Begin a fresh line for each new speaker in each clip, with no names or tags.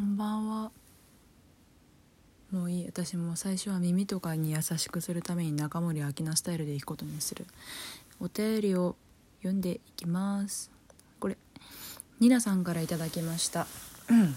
こんばんは。もういい。私も最初は耳とかに優しくするために中森明菜スタイルでいくことにする。お便りを読んでいきます。これニナさんからいただきました。うん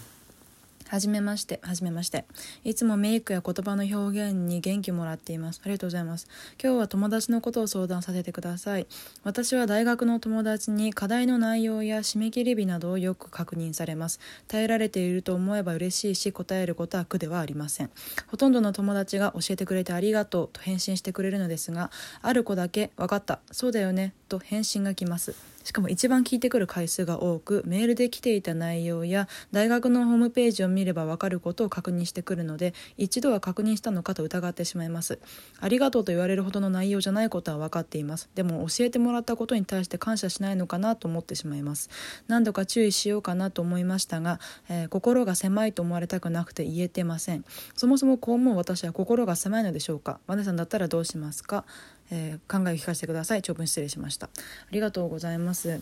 はじめまして、はじめまして。いつもメイクや言葉の表現に元気もらっています。ありがとうございます。今日は友達のことを相談させてください。私は大学の友達に課題の内容や締め切り日などをよく確認されます。耐えられていると思えば嬉しいし、答えることは苦ではありません。ほとんどの友達が教えてくれてありがとうと返信してくれるのですが、ある子だけ、分かった、そうだよね、と返信が来ます。しかも一番聞いてくる回数が多くメールで来ていた内容や大学のホームページを見ればわかることを確認してくるので一度は確認したのかと疑ってしまいます。ありがとうと言われるほどの内容じゃないことは分かっています。でも教えてもらったことに対して感謝しないのかなと思ってしまいます。何度か注意しようかなと思いましたが、えー心が狭いと思われたくなくて言えてません。そもそもこう思う私は心が狭いのでしょうか。マネさんだったらどうしますか？えー考えを聞かせてください。長文失礼しました。ありがとうございます。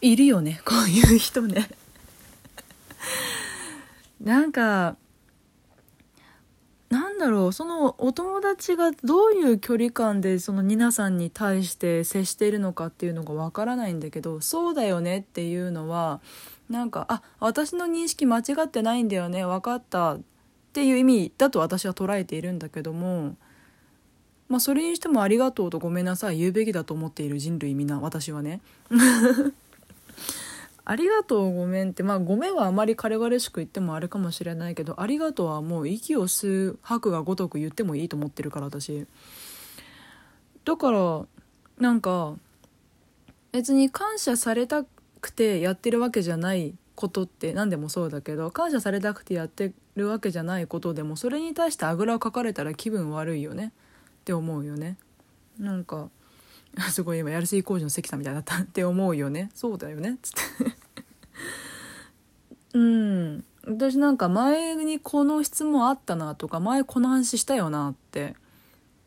いるよね。こういう人ね。なんかなんだろう。そのお友達がどういう距離感でそのニナさんに対して接しているのかっていうのがわからないんだけどそうだよねっていうのはなんかあ私の認識間違ってないんだよね。分かった。っていう意味だと私は捉えているんだけどもまあそれにしてもありがとうとごめんなさい言うべきだと思っている人類みんな私はね。ありがとうごめんってまあごめんはあまり軽々しく言ってもあれかもしれないけどありがとうはもう息を吸う吐くがごとく言ってもいいと思ってるから私。だからなんか別に感謝されたくてやってるわけじゃないことって何でもそうだけど感謝されたくてやってるわけじゃないことでもそれに対してあぐらをかかれたら気分悪いよね。って思うよね。なんか すごい今やるせい工事の関さんみたいだったって思うよね。そうだよね。つって。うん。私なんか前にこの質問あったなとか前この話したよなって。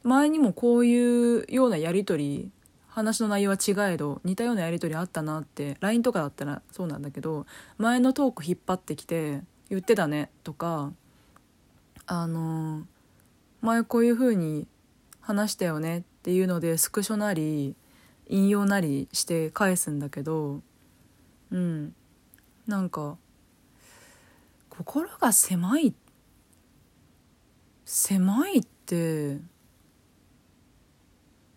前にもこういうようなやり取り話の内容は違えど似たようなやり取りあったなって LINE とかだったらそうなんだけど前のトーク引っ張ってきて言ってたねとかあの前こういう風に話したよねっていうのでスクショなり引用なりして返すんだけどうん。なんか心が狭い狭いって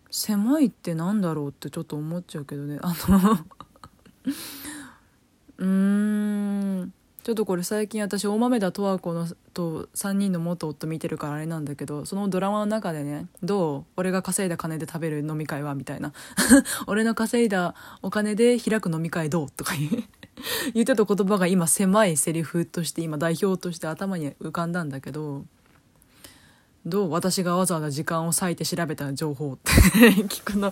狭いってなんだろうってちょっと思っちゃうけどね。あの うーん。ちょっとこれ最近私大豆田十和子のと3人の元夫見てるからあれなんだけどそのドラマの中でね「どう？俺が稼いだ金で食べる飲み会は」みたいな「俺の稼いだお金で開く飲み会どう?」とか言 言ってた言葉が今狭いセリフとして今代表として頭に浮かんだんだけどどう？私がわざわざ時間を割いて調べた情報って。聞くの。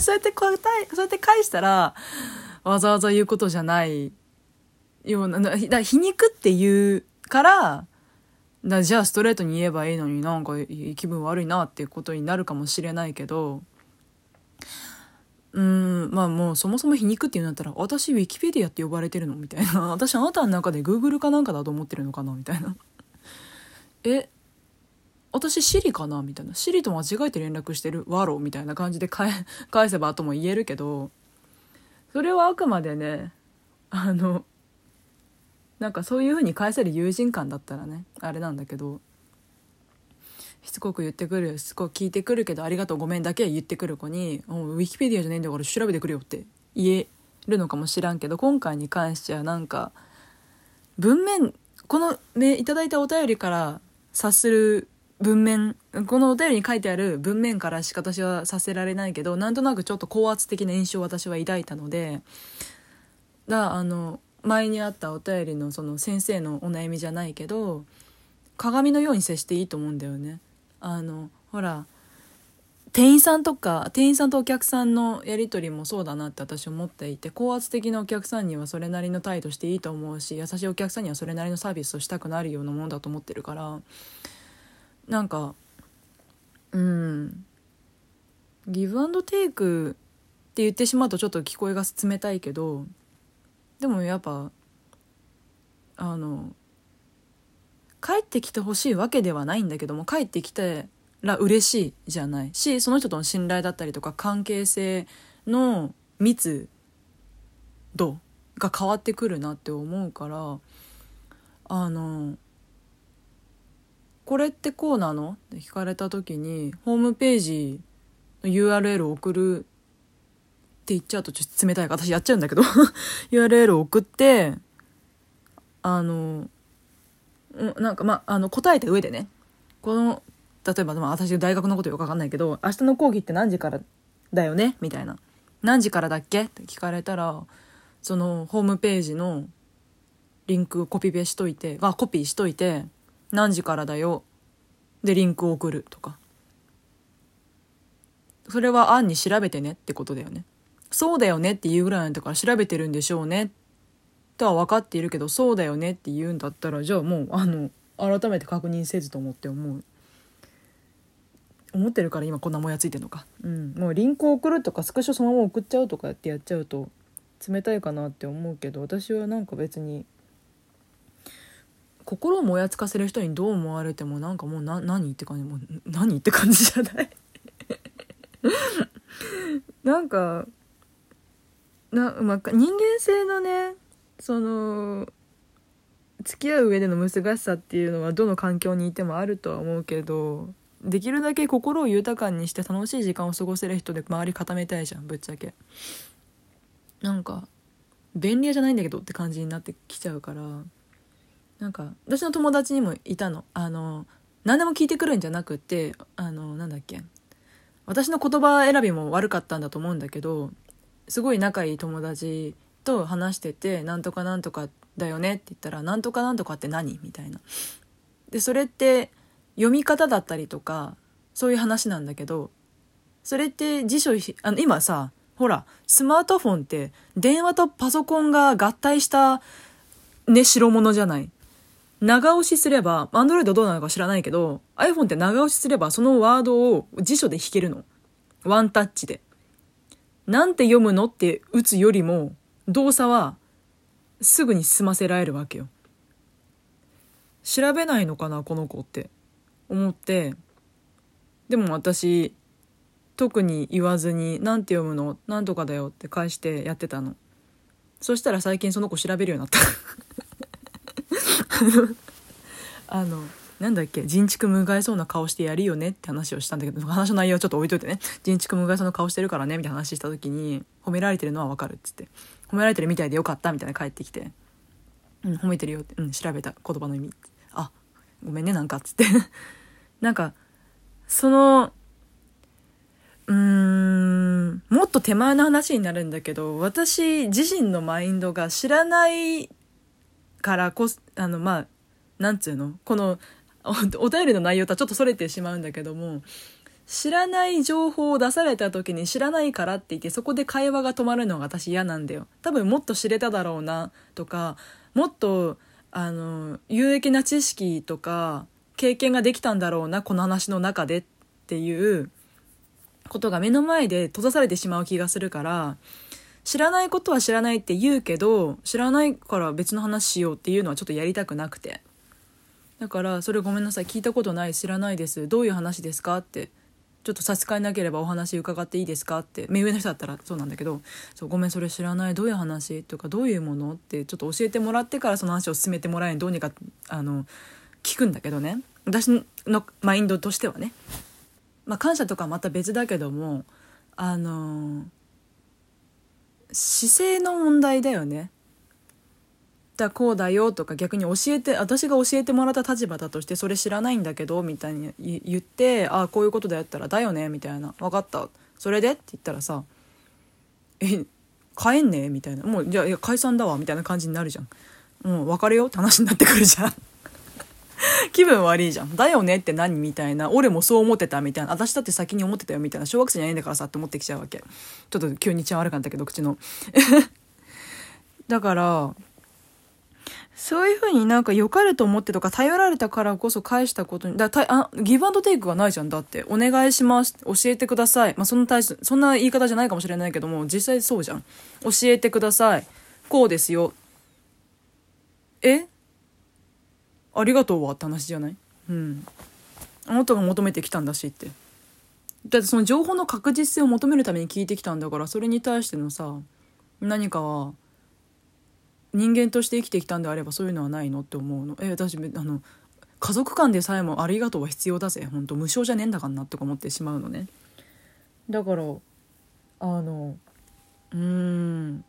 そうやって答えそうやって返したらわざわざ言うことじゃない。ようなだだ皮肉って言うからだじゃあストレートに言えばいいのになんか気分悪いなっていうことになるかもしれないけどうんまあもうそもそも皮肉って言うんだったら私ウィキペディアって呼ばれてるのみたいな。私あなたの中でグーグルかなんかだと思ってるのかなみたいな。え私シリかなみたいな。シリと間違えて連絡してるワロみたいな感じで返 返せばとも言えるけどそれはあくまでねあのなんかそういう風に返せる友人間だったらねあれなんだけどしつこく言ってくるしつこく聞いてくるけどありがとうごめんだけは言ってくる子に「ウィキペディアじゃねえんだから調べてくれよ」って言えるのかもしらんけど今回に関してはなんか文面このねいただいたお便りから察する文面このお便りに書いてある文面からしか私はさせられないけどなんとなくちょっと高圧的な印象を私は抱いたのでだあの前にあったお便りのその先生のお悩みじゃないけど鏡のように接していいと思うんだよね。あのほら店員さんとか店員さんとお客さんのやり取りもそうだなって私思っていて高圧的なお客さんにはそれなりの態度していいと思うし優しいお客さんにはそれなりのサービスをしたくなるようなものだと思ってるからなんかうんギブアンドテイクって言ってしまうとちょっと聞こえが冷たいけどでもやっぱあの帰ってきてほしいわけではないんだけども帰ってきたら嬉しいじゃない。しその人との信頼だったりとか関係性の密度が変わってくるなって思うからあのこれってこうなの？って聞かれた時にホームページの URL を送るって言っちゃうとちょっと冷たいか私やっちゃうんだけど URL を送ってあのなんかまあ、あの答えた上でねこの例えば、まあ、私大学のことよくわかんないけど明日の講義って何時からだよね？みたいな。何時からだっけ？って聞かれたらそのホームページのリンクコピペしといてあコピーしといて何時からだよ？でリンクを送るとか。それは案に調べてねってことだよね。そうだよねって言うぐらいなんだから調べてるんでしょうね。とは分かっているけどそうだよねって言うんだったらじゃあもうあの改めて確認せずと思って思う。思ってるから今こんなもやついてんのか。うん。もうリンクを送るとかスクショそのまま送っちゃうとかってやっちゃうと冷たいかなって思うけど私はなんか別に心をもやつかせる人にどう思われてもなんかもうな何って感じもう何って感じじゃない？なんかな、まあ、人間性のねその付き合う上での難しさっていうのはどの環境にいてもあるとは思うけどできるだけ心を豊かにして楽しい時間を過ごせる人で周り固めたいじゃんぶっちゃけ。なんか便利屋じゃないんだけどって感じになってきちゃうからなんか私の友達にもいたの。あの何でも聞いてくるんじゃなくてあのなんだっけ。私の言葉選びも悪かったんだと思うんだけどすごい仲いい友達と話してて「なんとかなんとかだよね」って言ったら「なんとかなんとかって何?」みたいな。でそれって読み方だったりとかそういう話なんだけどそれって辞書あの今さほらスマートフォンって電話とパソコンが合体したね代物じゃない。長押しすれば、アンドロイドどうなのか知らないけど、iPhone って長押しすればそのワードを辞書で弾けるの。ワンタッチで。なんて読むの？って打つよりも、動作はすぐに済ませられるわけよ。調べないのかなこの子って思って。でも私特に言わずに「何て読むの？何とかだよ」って返してやってたの。そしたら最近その子調べるようになった。あのなんだっけ人畜無害そうな顔してやるよねって話をしたんだけど話の内容はちょっと置いといてね。人畜無害そうな顔してるからねみたいな話した時に褒められてるのはわかるっつって。褒められてるみたいでよかったみたいな帰ってきて。うん褒めてるよってうん調べた言葉の意味。あごめんねなんかっつって。なんかそのうーんもっと手前の話になるんだけど私自身のマインドが知らないからこあのまあなんつうの？この お便りの内容とはちょっとそれてしまうんだけども知らない情報を出された時に知らないからって言ってそこで会話が止まるのが私嫌なんだよ。多分もっと知れただろうなとかもっとあの有益な知識とか経験ができたんだろうなこの話の中でっていうことが目の前で閉ざされてしまう気がするから知らないことは知らないって言うけど知らないから別の話しようっていうのはちょっとやりたくなくて。だからそれごめんなさい。聞いたことない知らないです。どういう話ですかって。ちょっと差し支えなければお話伺っていいですかって。目上の人だったらそうなんだけど。そうごめんそれ知らない。どういう話？とかどういうものってちょっと教えてもらってからその話を進めてもらえどうにかあの聞くんだけどね。私のマインドとしてはね。まあ感謝とかまた別だけどもあの姿勢の問題だよね。だこうだよとか逆に教えて私が教えてもらった立場だとしてそれ知らないんだけどみたいに言ってああこういうことでやったらだよねみたいな分かったそれでって言ったらさえ帰んねみたいなもうじゃあいや解散だわみたいな感じになるじゃんもう別れよって話になってくるじゃん 気分悪いじゃん。だよねって何みたいな。俺もそう思ってたみたいな。私だって先に思ってたよみたいな。小学生じゃないんだからさって思ってきちゃうわけ。ちょっと急に治安悪かったけど、口の。だから、そういうふうになんか良かれと思ってとか頼られたからこそ返したことに、だたあギブアンドテイクがないじゃん。だって、お願いします。教えてください。まあ、その対そんな言い方じゃないかもしれないけども、実際そうじゃん。教えてください。こうですよ。え？ありがとうはって話じゃない？うんあなたが求めてきたんだしってだってその情報の確実性を求めるために聞いてきたんだからそれに対してのさ何かは人間として生きてきたんであればそういうのはないのって思うの。え私あの家族間でさえもありがとうは必要だぜ。本当無償じゃねえんだかんなとか思ってしまうのね。だからあのうーん。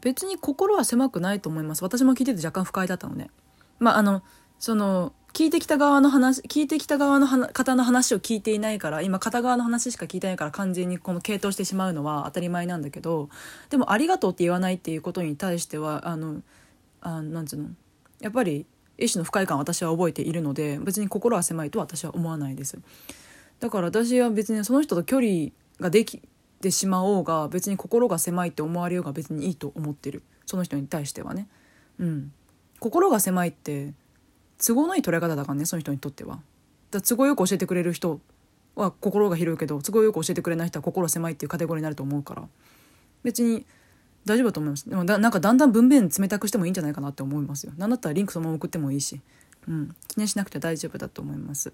別に心は狭くないと思います。私も聞いてて若干不快だったのね。まああのその聞いてきた側の話聞いてきた側の方の話を聞いていないから今片側の話しか聞いてないから完全にこの傾倒してしまうのは当たり前なんだけどでも「ありがとう」って言わないっていうことに対してはあのあなんつうの？やっぱり一種の不快感私は覚えているので別に心は狭いと私は思わないです。だから私は別にその人と距離ができてしまおうが別に心が狭いって思われようが別にいいと思ってる。その人に対してはね。うん。心が狭いって都合のいい捉え方だからねその人にとっては。だ都合よく教えてくれる人は心が広いけど都合よく教えてくれない人は心狭いっていうカテゴリーになると思うから。別に大丈夫だと思います。でもだなんかだんだん文面冷たくしてもいいんじゃないかなって思いますよ。なんだったらリンクそのまま送ってもいいし、うん、記念しなくて大丈夫だと思います。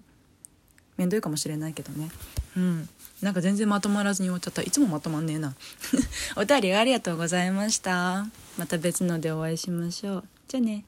面倒いかもしれないけどね。うん。なんか全然まとまらずに終わっちゃった。いつもまとまんねえな。お便りありがとうございました。また別のでお会いしましょう。じゃあね。